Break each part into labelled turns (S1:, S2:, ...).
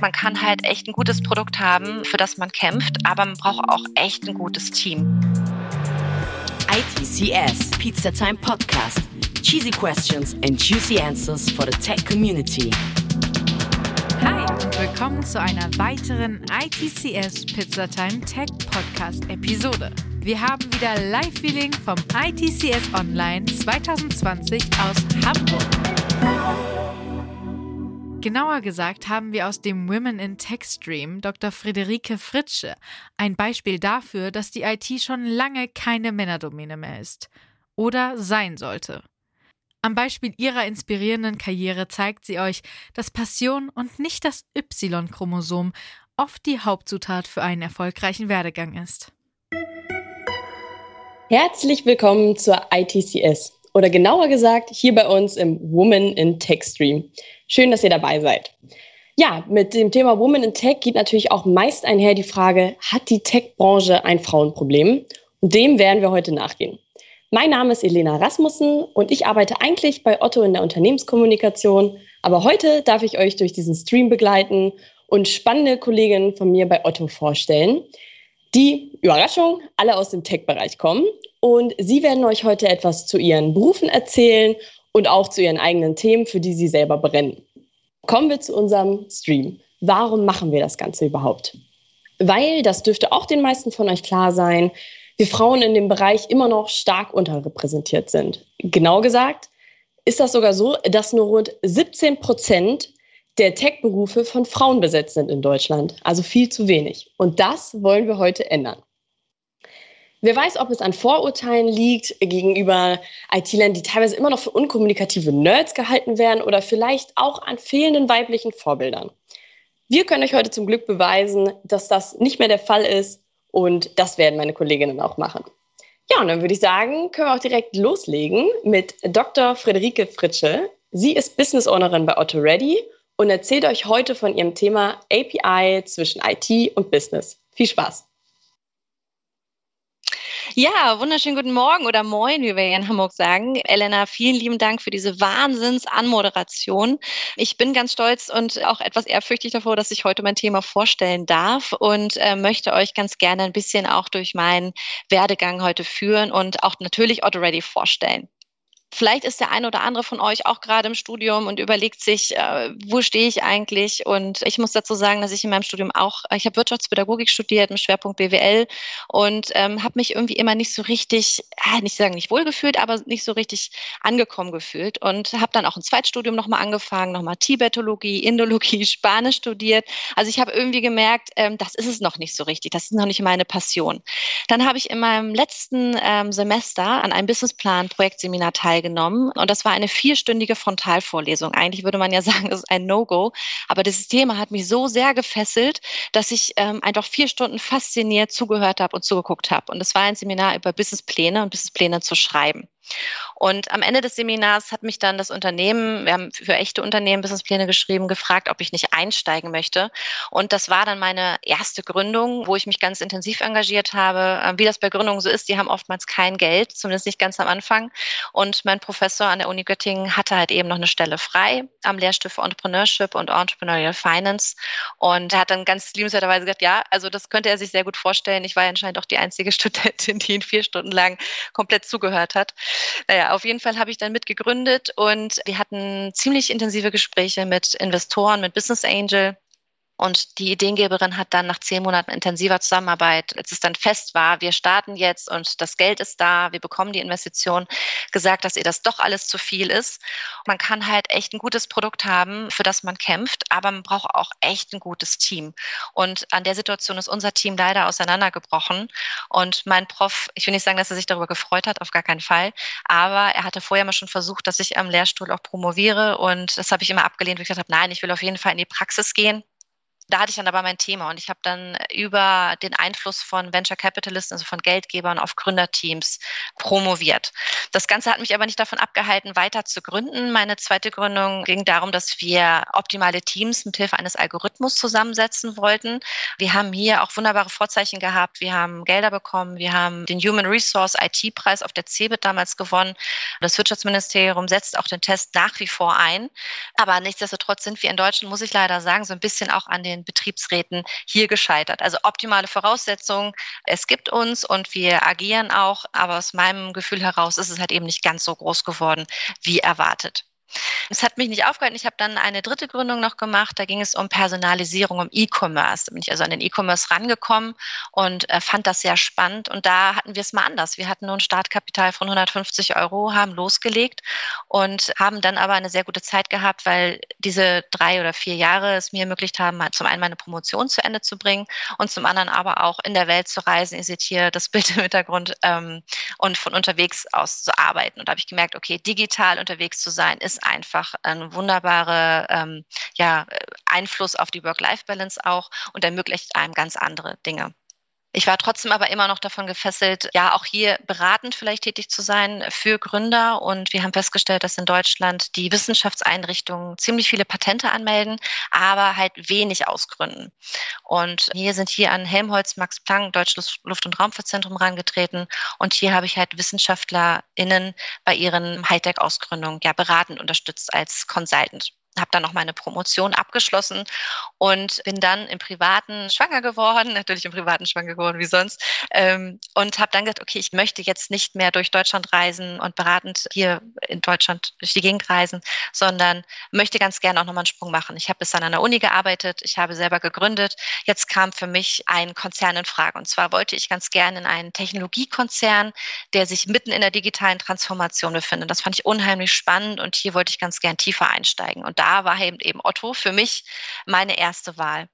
S1: Man kann halt echt ein gutes Produkt haben, für das man kämpft, aber man braucht auch echt ein gutes Team.
S2: ITCS Pizza Time Podcast. Cheesy questions and juicy answers for the tech community.
S3: Hi und willkommen zu einer weiteren ITCS Pizza Time Tech Podcast Episode. Wir haben wieder Live-Feeling vom ITCS Online 2020 aus Hamburg. Genauer gesagt haben wir aus dem Women in Tech Stream Dr. Friederike Fritsche ein Beispiel dafür, dass die IT schon lange keine Männerdomäne mehr ist oder sein sollte. Am Beispiel ihrer inspirierenden Karriere zeigt sie euch, dass Passion und nicht das Y-Chromosom oft die Hauptzutat für einen erfolgreichen Werdegang ist.
S4: Herzlich willkommen zur ITCS oder genauer gesagt hier bei uns im Woman in Tech Stream. Schön, dass ihr dabei seid. Ja, mit dem Thema Woman in Tech geht natürlich auch meist einher die Frage, hat die Tech-Branche ein Frauenproblem? Und dem werden wir heute nachgehen. Mein Name ist Elena Rasmussen und ich arbeite eigentlich bei Otto in der Unternehmenskommunikation. Aber heute darf ich euch durch diesen Stream begleiten und spannende Kolleginnen von mir bei Otto vorstellen, die, Überraschung, alle aus dem Tech-Bereich kommen. Und sie werden euch heute etwas zu ihren Berufen erzählen und auch zu ihren eigenen Themen, für die sie selber brennen. Kommen wir zu unserem Stream. Warum machen wir das Ganze überhaupt? Weil, das dürfte auch den meisten von euch klar sein, wir Frauen in dem Bereich immer noch stark unterrepräsentiert sind. Genau gesagt ist das sogar so, dass nur rund 17 Prozent der Tech-Berufe von Frauen besetzt sind in Deutschland. Also viel zu wenig. Und das wollen wir heute ändern. Wer weiß, ob es an Vorurteilen liegt gegenüber IT-Lern, die teilweise immer noch für unkommunikative Nerds gehalten werden oder vielleicht auch an fehlenden weiblichen Vorbildern. Wir können euch heute zum Glück beweisen, dass das nicht mehr der Fall ist und das werden meine Kolleginnen auch machen. Ja, und dann würde ich sagen, können wir auch direkt loslegen mit Dr. Friederike Fritsche. Sie ist Business Ownerin bei Otto Ready und erzählt euch heute von ihrem Thema API zwischen IT und Business. Viel Spaß!
S1: Ja, wunderschönen guten Morgen oder Moin, wie wir hier in Hamburg sagen. Elena, vielen lieben Dank für diese Wahnsinns-Anmoderation. Ich bin ganz stolz und auch etwas ehrfürchtig davor, dass ich heute mein Thema vorstellen darf und äh, möchte euch ganz gerne ein bisschen auch durch meinen Werdegang heute führen und auch natürlich Otto Ready vorstellen. Vielleicht ist der eine oder andere von euch auch gerade im Studium und überlegt sich, äh, wo stehe ich eigentlich? Und ich muss dazu sagen, dass ich in meinem Studium auch, ich habe Wirtschaftspädagogik studiert mit Schwerpunkt BWL und ähm, habe mich irgendwie immer nicht so richtig, äh, nicht sagen nicht wohlgefühlt, aber nicht so richtig angekommen gefühlt und habe dann auch ein Zweitstudium nochmal angefangen, nochmal Tibetologie, Indologie, Spanisch studiert. Also ich habe irgendwie gemerkt, ähm, das ist es noch nicht so richtig, das ist noch nicht meine Passion. Dann habe ich in meinem letzten ähm, Semester an einem Businessplan-Projektseminar teilgenommen teilgenommen und das war eine vierstündige Frontalvorlesung. Eigentlich würde man ja sagen, es ist ein No-Go, aber das Thema hat mich so sehr gefesselt, dass ich ähm, einfach vier Stunden fasziniert zugehört habe und zugeguckt habe. Und es war ein Seminar über Businesspläne und Businesspläne zu schreiben. Und am Ende des Seminars hat mich dann das Unternehmen, wir haben für echte Unternehmen Businesspläne geschrieben, gefragt, ob ich nicht einsteigen möchte. Und das war dann meine erste Gründung, wo ich mich ganz intensiv engagiert habe. Ähm, wie das bei Gründungen so ist, die haben oftmals kein Geld, zumindest nicht ganz am Anfang. Und mein Professor an der Uni Göttingen hatte halt eben noch eine Stelle frei am Lehrstuhl für Entrepreneurship und Entrepreneurial Finance. Und er hat dann ganz liebenswerterweise gesagt, ja, also das könnte er sich sehr gut vorstellen. Ich war anscheinend auch die einzige Studentin, die ihn vier Stunden lang komplett zugehört hat. Naja, auf jeden Fall habe ich dann mitgegründet und wir hatten ziemlich intensive Gespräche mit Investoren, mit Business Angel und die Ideengeberin hat dann nach zehn Monaten intensiver Zusammenarbeit, als es dann fest war, wir starten jetzt und das Geld ist da, wir bekommen die Investition, gesagt, dass ihr das doch alles zu viel ist. Man kann halt echt ein gutes Produkt haben, für das man kämpft, aber man braucht auch echt ein gutes Team. Und an der Situation ist unser Team leider auseinandergebrochen. Und mein Prof, ich will nicht sagen, dass er sich darüber gefreut hat, auf gar keinen Fall, aber er hatte vorher mal schon versucht, dass ich am Lehrstuhl auch promoviere und das habe ich immer abgelehnt, weil ich gesagt habe, nein, ich will auf jeden Fall in die Praxis gehen Da hatte ich dann aber mein Thema und ich habe dann über den Einfluss von Venture Capitalisten, also von Geldgebern auf Gründerteams promoviert. Das Ganze hat mich aber nicht davon abgehalten, weiter zu gründen. Meine zweite Gründung ging darum, dass wir optimale Teams mit Hilfe eines Algorithmus zusammensetzen wollten. Wir haben hier auch wunderbare Vorzeichen gehabt. Wir haben Gelder bekommen. Wir haben den Human Resource IT-Preis auf der CeBIT damals gewonnen. Das Wirtschaftsministerium setzt auch den Test nach wie vor ein. Aber nichtsdestotrotz sind wir in Deutschland, muss ich leider sagen, so ein bisschen auch an den den Betriebsräten hier gescheitert. Also optimale Voraussetzungen. Es gibt uns und wir agieren auch, aber aus meinem Gefühl heraus ist es halt eben nicht ganz so groß geworden wie erwartet. Es hat mich nicht aufgehalten. Ich habe dann eine dritte Gründung noch gemacht. Da ging es um Personalisierung, um E-Commerce. Da bin ich also an den E-Commerce rangekommen und äh, fand das sehr spannend. Und da hatten wir es mal anders. Wir hatten nur ein Startkapital von 150 Euro, haben losgelegt und haben dann aber eine sehr gute Zeit gehabt, weil diese drei oder vier Jahre es mir ermöglicht haben, zum einen meine Promotion zu Ende zu bringen und zum anderen aber auch in der Welt zu reisen. Ihr seht hier das Bild im Hintergrund ähm, und von unterwegs aus zu arbeiten. Und da habe ich gemerkt, okay, digital unterwegs zu sein ist einfach ein wunderbarer ähm, ja, Einfluss auf die Work-Life-Balance auch und ermöglicht einem ganz andere Dinge. Ich war trotzdem aber immer noch davon gefesselt, ja, auch hier beratend vielleicht tätig zu sein für Gründer. Und wir haben festgestellt, dass in Deutschland die Wissenschaftseinrichtungen ziemlich viele Patente anmelden, aber halt wenig ausgründen. Und hier sind hier an Helmholtz, Max Planck, Deutsches Luft- und Raumfahrtzentrum herangetreten. Und hier habe ich halt WissenschaftlerInnen bei ihren Hightech-Ausgründungen ja beratend unterstützt als Consultant habe dann noch meine Promotion abgeschlossen und bin dann im Privaten schwanger geworden, natürlich im Privaten schwanger geworden wie sonst, ähm, und habe dann gesagt, okay, ich möchte jetzt nicht mehr durch Deutschland reisen und beratend hier in Deutschland durch die Gegend reisen, sondern möchte ganz gerne auch nochmal einen Sprung machen. Ich habe bis dann an der Uni gearbeitet, ich habe selber gegründet. Jetzt kam für mich ein Konzern in Frage und zwar wollte ich ganz gerne in einen Technologiekonzern, der sich mitten in der digitalen Transformation befindet. Das fand ich unheimlich spannend und hier wollte ich ganz gern tiefer einsteigen. Und da war eben, Otto für mich meine erste Wahl.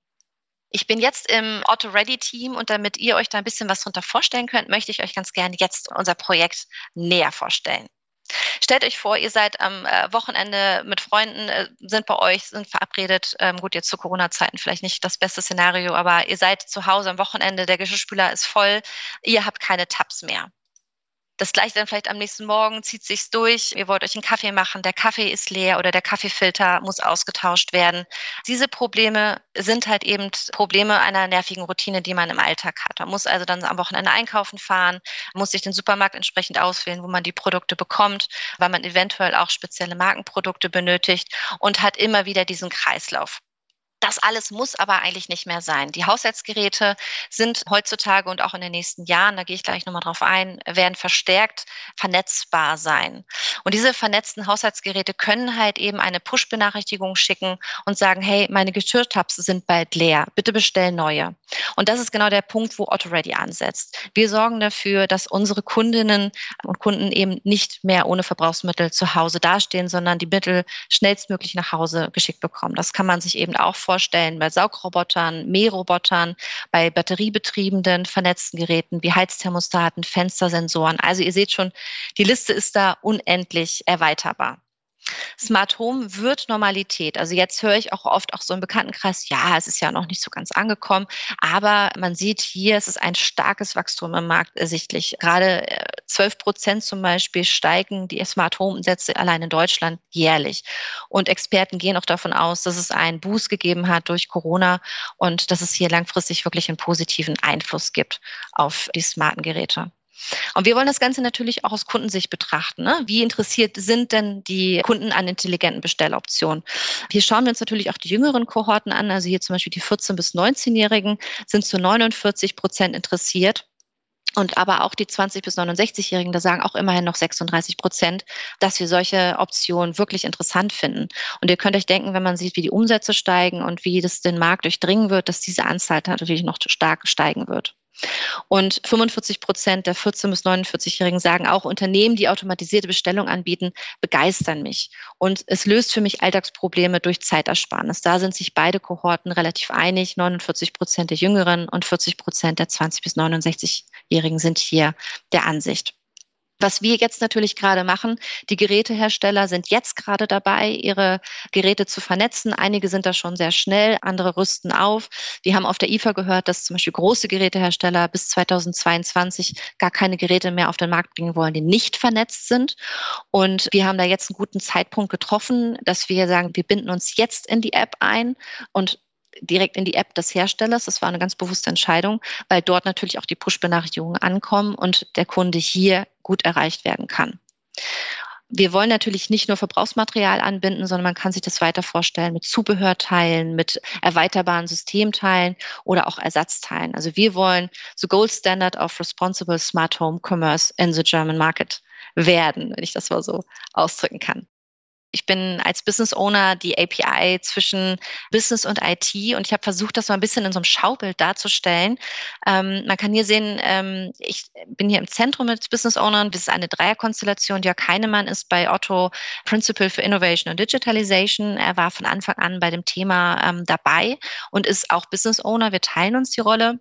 S1: Ich bin jetzt im Otto Ready Team und damit ihr euch da ein bisschen was darunter vorstellen könnt, möchte ich euch ganz gerne jetzt unser Projekt näher vorstellen. Stellt euch vor, ihr seid am äh, Wochenende mit Freunden, äh, sind bei euch, sind verabredet. Ähm, gut, jetzt zu Corona-Zeiten vielleicht nicht das beste Szenario, aber ihr seid zu Hause am Wochenende, der Geschirrspüler ist voll, ihr habt keine Tabs mehr. Das gleiche dann vielleicht am nächsten Morgen zieht sich's durch. Ihr wollt euch einen Kaffee machen, der Kaffee ist leer oder der Kaffeefilter muss ausgetauscht werden. Diese Probleme sind halt eben Probleme einer nervigen Routine, die man im Alltag hat. Man muss also dann am Wochenende einkaufen fahren, muss sich den Supermarkt entsprechend auswählen, wo man die Produkte bekommt, weil man eventuell auch spezielle Markenprodukte benötigt und hat immer wieder diesen Kreislauf. Das alles muss aber eigentlich nicht mehr sein. Die Haushaltsgeräte sind heutzutage und auch in den nächsten Jahren, da gehe ich gleich nochmal drauf ein, werden verstärkt vernetzbar sein. Und diese vernetzten Haushaltsgeräte können halt eben eine Push-Benachrichtigung schicken und sagen, hey, meine Geschirrtabs sind bald leer, bitte bestell neue. Und das ist genau der Punkt, wo AutoReady ansetzt. Wir sorgen dafür, dass unsere Kundinnen und Kunden eben nicht mehr ohne Verbrauchsmittel zu Hause dastehen, sondern die Mittel schnellstmöglich nach Hause geschickt bekommen. Das kann man sich eben auch vorstellen vorstellen bei Saugrobotern, Mährobotern, bei batteriebetriebenen vernetzten Geräten wie Heizthermostaten, Fenstersensoren. Also ihr seht schon, die Liste ist da unendlich erweiterbar. Smart Home wird Normalität. Also jetzt höre ich auch oft auch so im Bekanntenkreis, ja, es ist ja noch nicht so ganz angekommen, aber man sieht hier, es ist ein starkes Wachstum im Markt ersichtlich. Gerade 12 äh, Prozent zum Beispiel steigen die Smart Home Umsätze allein in Deutschland jährlich. Und Experten gehen auch davon aus, dass es einen Boost gegeben hat durch Corona und dass es hier langfristig wirklich einen positiven Einfluss gibt auf die smarten Geräte. Und wir wollen das Ganze natürlich auch aus Kundensicht betrachten. Ne? Wie interessiert sind denn die Kunden an intelligenten Bestelloptionen? Hier schauen wir uns natürlich auch die jüngeren Kohorten an. Also hier zum Beispiel die 14- bis 19-Jährigen sind zu 49 Prozent interessiert. Und aber auch die 20 bis 69-Jährigen, da sagen auch immerhin noch 36 Prozent, dass wir solche Optionen wirklich interessant finden. Und ihr könnt euch denken, wenn man sieht, wie die Umsätze steigen und wie das den Markt durchdringen wird, dass diese Anzahl natürlich noch stark steigen wird. Und 45 Prozent der 14- bis 49-Jährigen sagen auch, Unternehmen, die automatisierte Bestellung anbieten, begeistern mich. Und es löst für mich Alltagsprobleme durch Zeitersparnis. Da sind sich beide Kohorten relativ einig. 49 Prozent der Jüngeren und 40 Prozent der 20- bis 69-Jährigen sind hier der Ansicht. Was wir jetzt natürlich gerade machen, die Gerätehersteller sind jetzt gerade dabei, ihre Geräte zu vernetzen. Einige sind da schon sehr schnell, andere rüsten auf. Wir haben auf der IFA gehört, dass zum Beispiel große Gerätehersteller bis 2022 gar keine Geräte mehr auf den Markt bringen wollen, die nicht vernetzt sind. Und wir haben da jetzt einen guten Zeitpunkt getroffen, dass wir sagen, wir binden uns jetzt in die App ein und direkt in die App des Herstellers. Das war eine ganz bewusste Entscheidung, weil dort natürlich auch die Push-Benachrichtigungen ankommen und der Kunde hier gut erreicht werden kann. Wir wollen natürlich nicht nur Verbrauchsmaterial anbinden, sondern man kann sich das weiter vorstellen mit Zubehörteilen, mit erweiterbaren Systemteilen oder auch Ersatzteilen. Also wir wollen the gold standard of responsible smart home commerce in the German market werden, wenn ich das mal so ausdrücken kann. Ich bin als Business Owner die API zwischen Business und IT und ich habe versucht, das so ein bisschen in so einem Schaubild darzustellen. Ähm, man kann hier sehen, ähm, ich bin hier im Zentrum mit Business Ownern. Das ist eine Dreierkonstellation. Jörg Heinemann ist bei Otto Principal for Innovation and Digitalization. Er war von Anfang an bei dem Thema ähm, dabei und ist auch Business Owner. Wir teilen uns die Rolle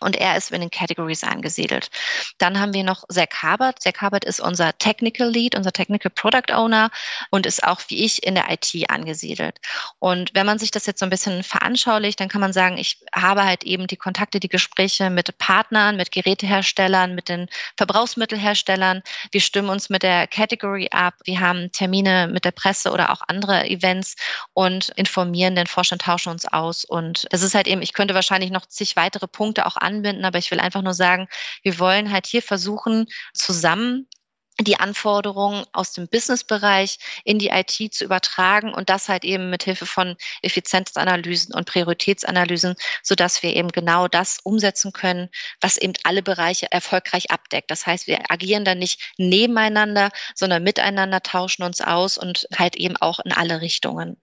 S1: und er ist in den Categories angesiedelt. Dann haben wir noch Zach Habert. Zach Habert ist unser Technical Lead, unser Technical Product Owner und ist auch wie ich in der IT angesiedelt. Und wenn man sich das jetzt so ein bisschen veranschaulicht, dann kann man sagen, ich habe halt eben die Kontakte, die Gespräche mit Partnern, mit Geräteherstellern, mit den Verbrauchsmittelherstellern. Wir stimmen uns mit der Category ab. Wir haben Termine mit der Presse oder auch andere Events und informieren den Vorstand, tauschen uns aus. Und das ist halt eben, ich könnte wahrscheinlich noch zig weitere Punkte auch anbinden, aber ich will einfach nur sagen, wir wollen halt hier versuchen, zusammen die Anforderungen aus dem Businessbereich in die IT zu übertragen und das halt eben mit Hilfe von Effizienzanalysen und Prioritätsanalysen, so dass wir eben genau das umsetzen können, was eben alle Bereiche erfolgreich abdeckt. Das heißt, wir agieren dann nicht nebeneinander, sondern miteinander, tauschen uns aus und halt eben auch in alle Richtungen.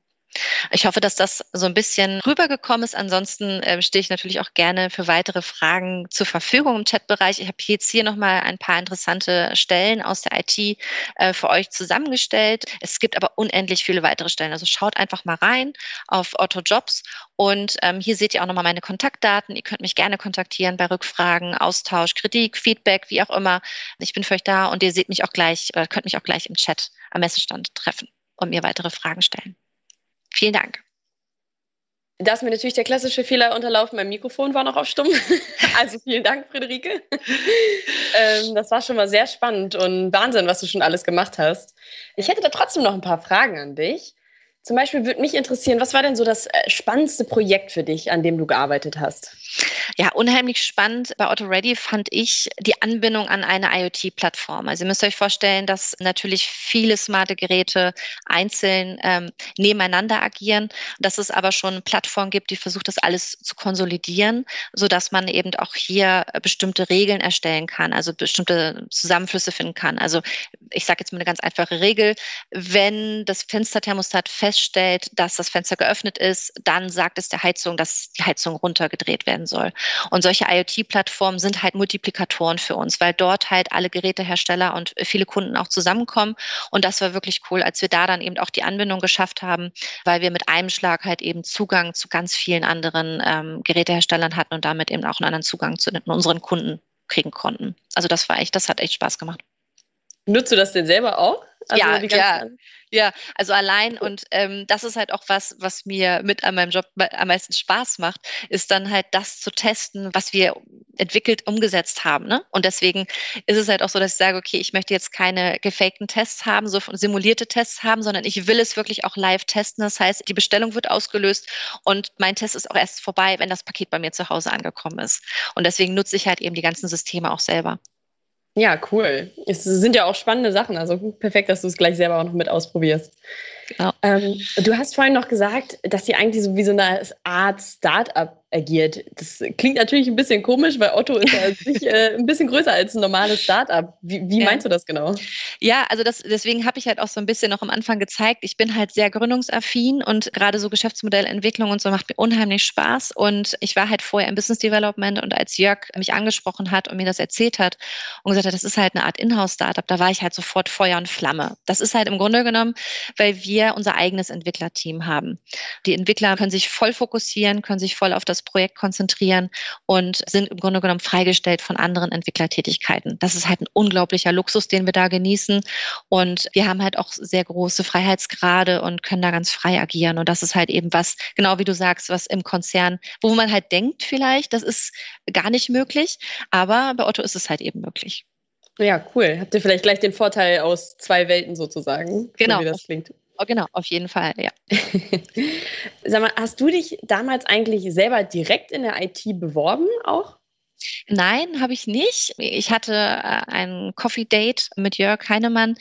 S1: Ich hoffe, dass das so ein bisschen rübergekommen ist. Ansonsten äh, stehe ich natürlich auch gerne für weitere Fragen zur Verfügung im Chatbereich. Ich habe jetzt hier nochmal ein paar interessante Stellen aus der IT äh, für euch zusammengestellt. Es gibt aber unendlich viele weitere Stellen. Also schaut einfach mal rein auf Otto Jobs und ähm, hier seht ihr auch nochmal meine Kontaktdaten. Ihr könnt mich gerne kontaktieren bei Rückfragen, Austausch, Kritik, Feedback, wie auch immer. Ich bin für euch da und ihr seht mich auch gleich, oder könnt mich auch gleich im Chat am Messestand treffen und mir weitere Fragen stellen. Vielen Dank.
S4: Da ist mir natürlich der klassische Fehler unterlaufen. Mein Mikrofon war noch auf Stumm. Also vielen Dank, Friederike. ähm, das war schon mal sehr spannend und Wahnsinn, was du schon alles gemacht hast. Ich hätte da trotzdem noch ein paar Fragen an dich. Zum Beispiel würde mich interessieren, was war denn so das äh, spannendste Projekt für dich, an dem du gearbeitet hast?
S1: Ja, unheimlich spannend bei Auto Ready fand ich die Anbindung an eine IoT-Plattform. Also ihr müsst euch vorstellen, dass natürlich viele smarte Geräte einzeln ähm, nebeneinander agieren, dass es aber schon eine Plattform gibt, die versucht, das alles zu konsolidieren, sodass man eben auch hier bestimmte Regeln erstellen kann, also bestimmte Zusammenflüsse finden kann. Also ich sage jetzt mal eine ganz einfache Regel, wenn das Fensterthermostat fest feststellt, dass das Fenster geöffnet ist, dann sagt es der Heizung, dass die Heizung runtergedreht werden soll. Und solche IoT-Plattformen sind halt Multiplikatoren für uns, weil dort halt alle Gerätehersteller und viele Kunden auch zusammenkommen. Und das war wirklich cool, als wir da dann eben auch die Anbindung geschafft haben, weil wir mit einem Schlag halt eben Zugang zu ganz vielen anderen ähm, Geräteherstellern hatten und damit eben auch einen anderen Zugang zu unseren Kunden kriegen konnten. Also das war echt, das hat echt Spaß gemacht.
S4: Nutzt du das denn selber auch?
S1: Also ja, ja, ja, also allein und ähm, das ist halt auch was, was mir mit an meinem Job am meisten Spaß macht, ist dann halt das zu testen, was wir entwickelt, umgesetzt haben. Ne? Und deswegen ist es halt auch so, dass ich sage, okay, ich möchte jetzt keine gefakten Tests haben, so simulierte Tests haben, sondern ich will es wirklich auch live testen. Das heißt, die Bestellung wird ausgelöst und mein Test ist auch erst vorbei, wenn das Paket bei mir zu Hause angekommen ist. Und deswegen nutze ich halt eben die ganzen Systeme auch selber.
S4: Ja, cool. Es sind ja auch spannende Sachen. Also perfekt, dass du es gleich selber auch noch mit ausprobierst. Genau. Ähm, du hast vorhin noch gesagt, dass ihr eigentlich so wie so eine Art Startup agiert. Das klingt natürlich ein bisschen komisch, weil Otto ist ja sich, äh, ein bisschen größer als ein normales Startup. Wie, wie ja. meinst du das genau?
S1: Ja, also das, deswegen habe ich halt auch so ein bisschen noch am Anfang gezeigt, ich bin halt sehr gründungsaffin und gerade so Geschäftsmodellentwicklung und so macht mir unheimlich Spaß. Und ich war halt vorher im Business Development und als Jörg mich angesprochen hat und mir das erzählt hat und gesagt hat, das ist halt eine Art Inhouse-Startup, da war ich halt sofort Feuer und Flamme. Das ist halt im Grunde genommen, weil wir unser eigenes Entwicklerteam haben. Die Entwickler können sich voll fokussieren, können sich voll auf das das Projekt konzentrieren und sind im Grunde genommen freigestellt von anderen Entwicklertätigkeiten. Das ist halt ein unglaublicher Luxus, den wir da genießen. Und wir haben halt auch sehr große Freiheitsgrade und können da ganz frei agieren. Und das ist halt eben was, genau wie du sagst, was im Konzern, wo man halt denkt vielleicht, das ist gar nicht möglich. Aber bei Otto ist es halt eben möglich.
S4: Ja, cool. Habt ihr vielleicht gleich den Vorteil aus zwei Welten sozusagen?
S1: Genau.
S4: So wie das klingt.
S1: Oh, genau, auf jeden Fall, ja.
S4: Sag mal, hast du dich damals eigentlich selber direkt in der IT beworben auch?
S1: Nein, habe ich nicht. Ich hatte äh, ein Coffee Date mit Jörg Heinemann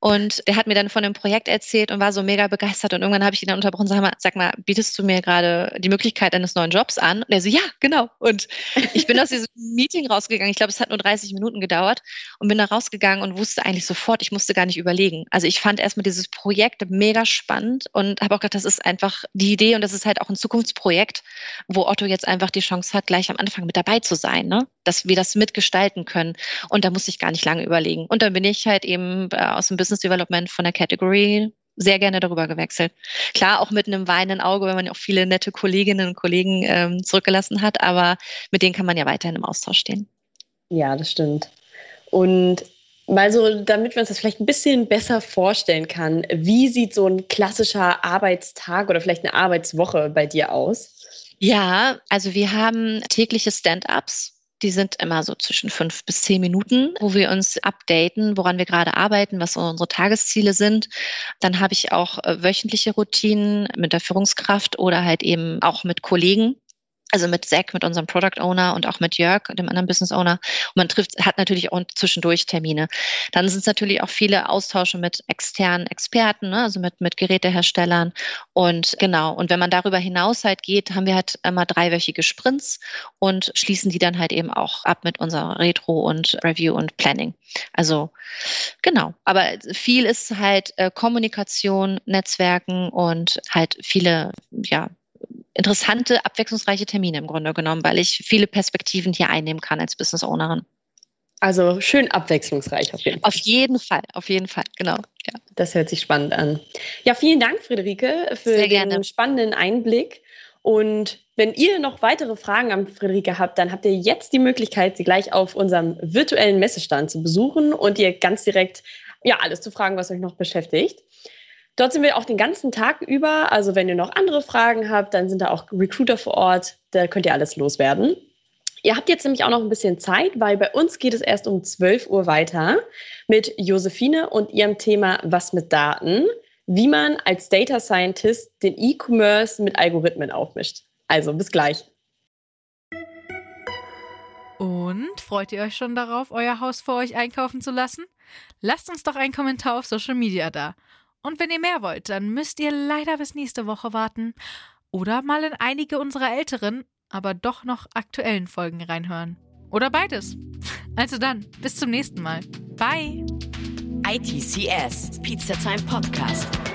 S1: und der hat mir dann von dem Projekt erzählt und war so mega begeistert. Und irgendwann habe ich ihn dann unterbrochen, sag mal, sag mal, bietest du mir gerade die Möglichkeit eines neuen Jobs an? Und er so, ja, genau. Und ich bin aus diesem Meeting rausgegangen. Ich glaube, es hat nur 30 Minuten gedauert und bin da rausgegangen und wusste eigentlich sofort, ich musste gar nicht überlegen. Also ich fand erstmal dieses Projekt mega spannend und habe auch gedacht, das ist einfach die Idee und das ist halt auch ein Zukunftsprojekt, wo Otto jetzt einfach die Chance hat, gleich am Anfang mit dabei zu sein, ne? dass wir das mitgestalten können. Und da musste ich gar nicht lange überlegen. Und dann bin ich halt eben äh, aus dem Business Development von der Category sehr gerne darüber gewechselt. Klar, auch mit einem weinenden Auge, wenn man auch viele nette Kolleginnen und Kollegen ähm, zurückgelassen hat, aber mit denen kann man ja weiterhin im Austausch stehen.
S4: Ja, das stimmt. Und mal so, damit wir uns das vielleicht ein bisschen besser vorstellen kann, wie sieht so ein klassischer Arbeitstag oder vielleicht eine Arbeitswoche bei dir aus?
S1: Ja, also wir haben tägliche Stand-ups die sind immer so zwischen fünf bis zehn Minuten, wo wir uns updaten, woran wir gerade arbeiten, was unsere Tagesziele sind. Dann habe ich auch äh, wöchentliche Routinen mit der Führungskraft oder halt eben auch mit Kollegen, also mit Zack, mit unserem Product Owner und auch mit Jörg, dem anderen Business Owner. Und man trifft, hat natürlich auch zwischendurch Termine. Dann sind es natürlich auch viele Austausche mit externen Experten, ne? also mit, mit Geräteherstellern. Und genau, und wenn man darüber hinaus halt geht, haben wir halt immer dreiwöchige Sprints und schließen die dann halt eben auch ab mit unserer Retro und Review und Planning. Also genau, aber viel ist halt äh, Kommunikation, Netzwerken und halt viele, ja, interessante, abwechslungsreiche Termine im Grunde genommen, weil ich viele Perspektiven hier einnehmen kann als Business Ownerin.
S4: Also schön abwechslungsreich
S1: auf jeden Fall. Auf jeden Fall, auf jeden Fall, genau.
S4: Ja. Das hört sich spannend an. Ja, vielen Dank, Friederike, für den spannenden Einblick. Und wenn ihr noch weitere Fragen an Friederike habt, dann habt ihr jetzt die Möglichkeit, sie gleich auf unserem virtuellen Messestand zu besuchen und ihr ganz direkt ja alles zu fragen, was euch noch beschäftigt. Dort sind wir auch den ganzen Tag über. Also wenn ihr noch andere Fragen habt, dann sind da auch Recruiter vor Ort. Da könnt ihr alles loswerden. Ihr habt jetzt nämlich auch noch ein bisschen Zeit, weil bei uns geht es erst um 12 Uhr weiter mit Josephine und ihrem Thema Was mit Daten, wie man als Data Scientist den E-Commerce mit Algorithmen aufmischt. Also bis gleich.
S3: Und freut ihr euch schon darauf, euer Haus vor euch einkaufen zu lassen? Lasst uns doch einen Kommentar auf Social Media da. Und wenn ihr mehr wollt, dann müsst ihr leider bis nächste Woche warten oder mal in einige unserer älteren, aber doch noch aktuellen Folgen reinhören. Oder beides. Also dann, bis zum nächsten Mal. Bye.
S2: ITCS, Pizza Time Podcast.